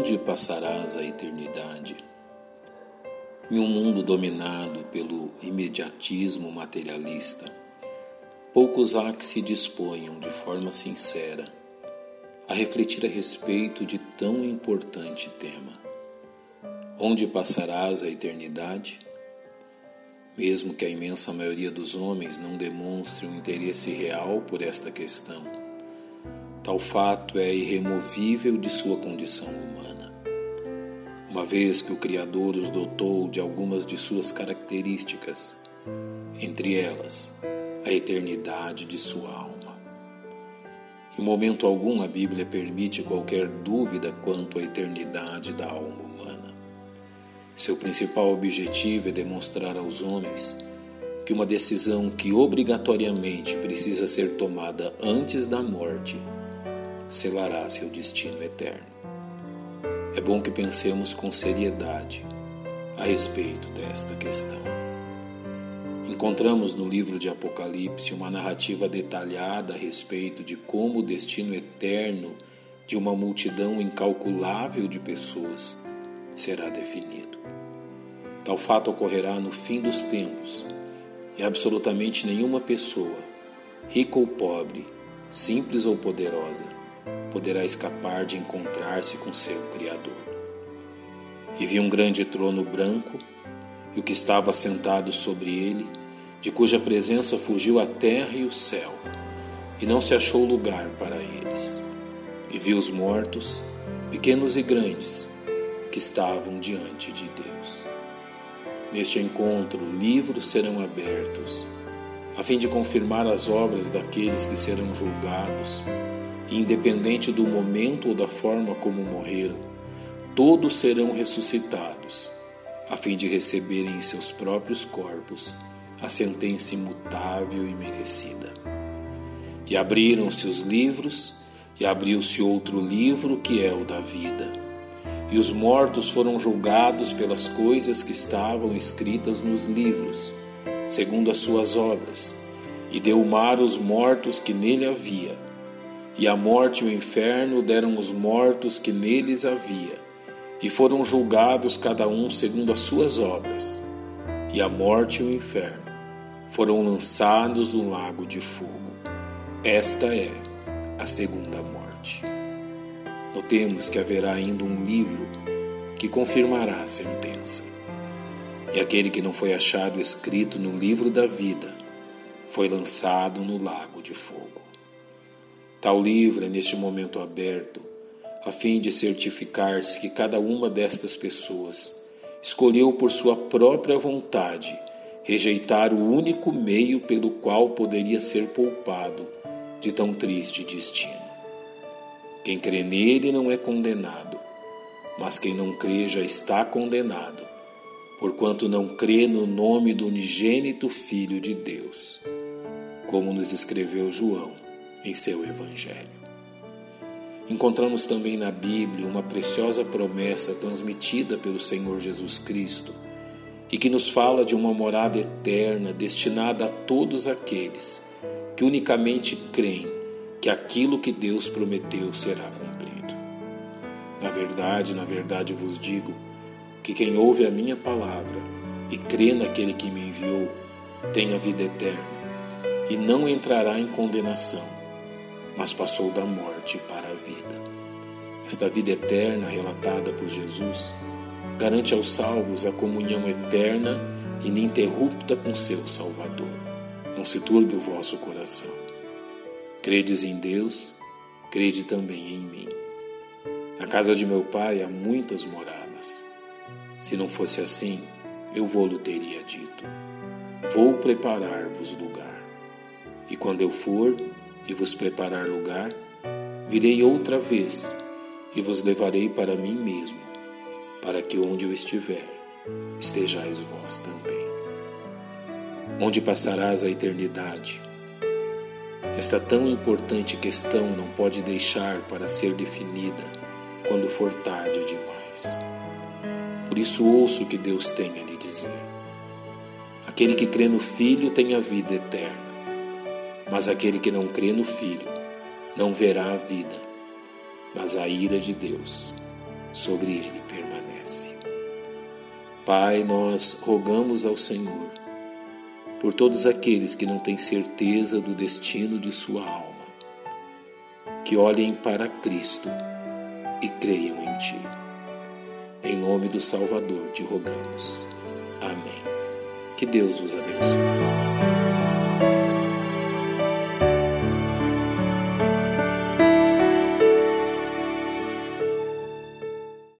Onde passarás a eternidade? Em um mundo dominado pelo imediatismo materialista, poucos há que se disponham de forma sincera a refletir a respeito de tão importante tema. Onde passarás a eternidade? Mesmo que a imensa maioria dos homens não demonstre um interesse real por esta questão, Tal fato é irremovível de sua condição humana. Uma vez que o Criador os dotou de algumas de suas características, entre elas, a eternidade de sua alma. Em momento algum a Bíblia permite qualquer dúvida quanto à eternidade da alma humana. Seu principal objetivo é demonstrar aos homens que uma decisão que obrigatoriamente precisa ser tomada antes da morte selará seu destino eterno. É bom que pensemos com seriedade a respeito desta questão. Encontramos no livro de Apocalipse uma narrativa detalhada a respeito de como o destino eterno de uma multidão incalculável de pessoas será definido. Tal fato ocorrerá no fim dos tempos e absolutamente nenhuma pessoa, rica ou pobre, simples ou poderosa, poderá escapar de encontrar-se com seu Criador. E vi um grande trono branco, e o que estava sentado sobre ele, de cuja presença fugiu a terra e o céu, e não se achou lugar para eles. E vi os mortos, pequenos e grandes, que estavam diante de Deus. Neste encontro, livros serão abertos, a fim de confirmar as obras daqueles que serão julgados independente do momento ou da forma como morreram, todos serão ressuscitados, a fim de receberem em seus próprios corpos a sentença imutável e merecida. E abriram-se os livros, e abriu-se outro livro que é o da vida. E os mortos foram julgados pelas coisas que estavam escritas nos livros, segundo as suas obras, e deu o mar os mortos que nele havia e a morte e o inferno deram os mortos que neles havia, e foram julgados cada um segundo as suas obras. E a morte e o inferno foram lançados no lago de fogo. Esta é a segunda morte. Notemos que haverá ainda um livro que confirmará a sentença. E aquele que não foi achado escrito no livro da vida foi lançado no lago de fogo. Tal livro é neste momento aberto, a fim de certificar-se que cada uma destas pessoas escolheu por sua própria vontade rejeitar o único meio pelo qual poderia ser poupado de tão triste destino. Quem crê nele não é condenado, mas quem não crê já está condenado, porquanto não crê no nome do unigênito Filho de Deus, como nos escreveu João em seu Evangelho. Encontramos também na Bíblia uma preciosa promessa transmitida pelo Senhor Jesus Cristo e que nos fala de uma morada eterna destinada a todos aqueles que unicamente creem que aquilo que Deus prometeu será cumprido. Na verdade, na verdade vos digo que quem ouve a minha palavra e crê naquele que me enviou tem a vida eterna e não entrará em condenação mas passou da morte para a vida. Esta vida eterna relatada por Jesus garante aos salvos a comunhão eterna e ininterrupta com seu Salvador. Não se turbe o vosso coração. Credes em Deus, crede também em mim. Na casa de meu pai há muitas moradas. Se não fosse assim, eu vou-lhe teria dito: Vou preparar-vos lugar. E quando eu for e vos preparar lugar, virei outra vez e vos levarei para mim mesmo, para que onde eu estiver, estejais vós também. Onde passarás a eternidade? Esta tão importante questão não pode deixar para ser definida quando for tarde demais. Por isso ouço o que Deus tem a lhe dizer. Aquele que crê no Filho tem a vida eterna mas aquele que não crê no Filho não verá a vida, mas a ira de Deus sobre ele permanece. Pai, nós rogamos ao Senhor por todos aqueles que não têm certeza do destino de sua alma, que olhem para Cristo e creiam em Ti. Em nome do Salvador te rogamos. Amém. Que Deus vos abençoe.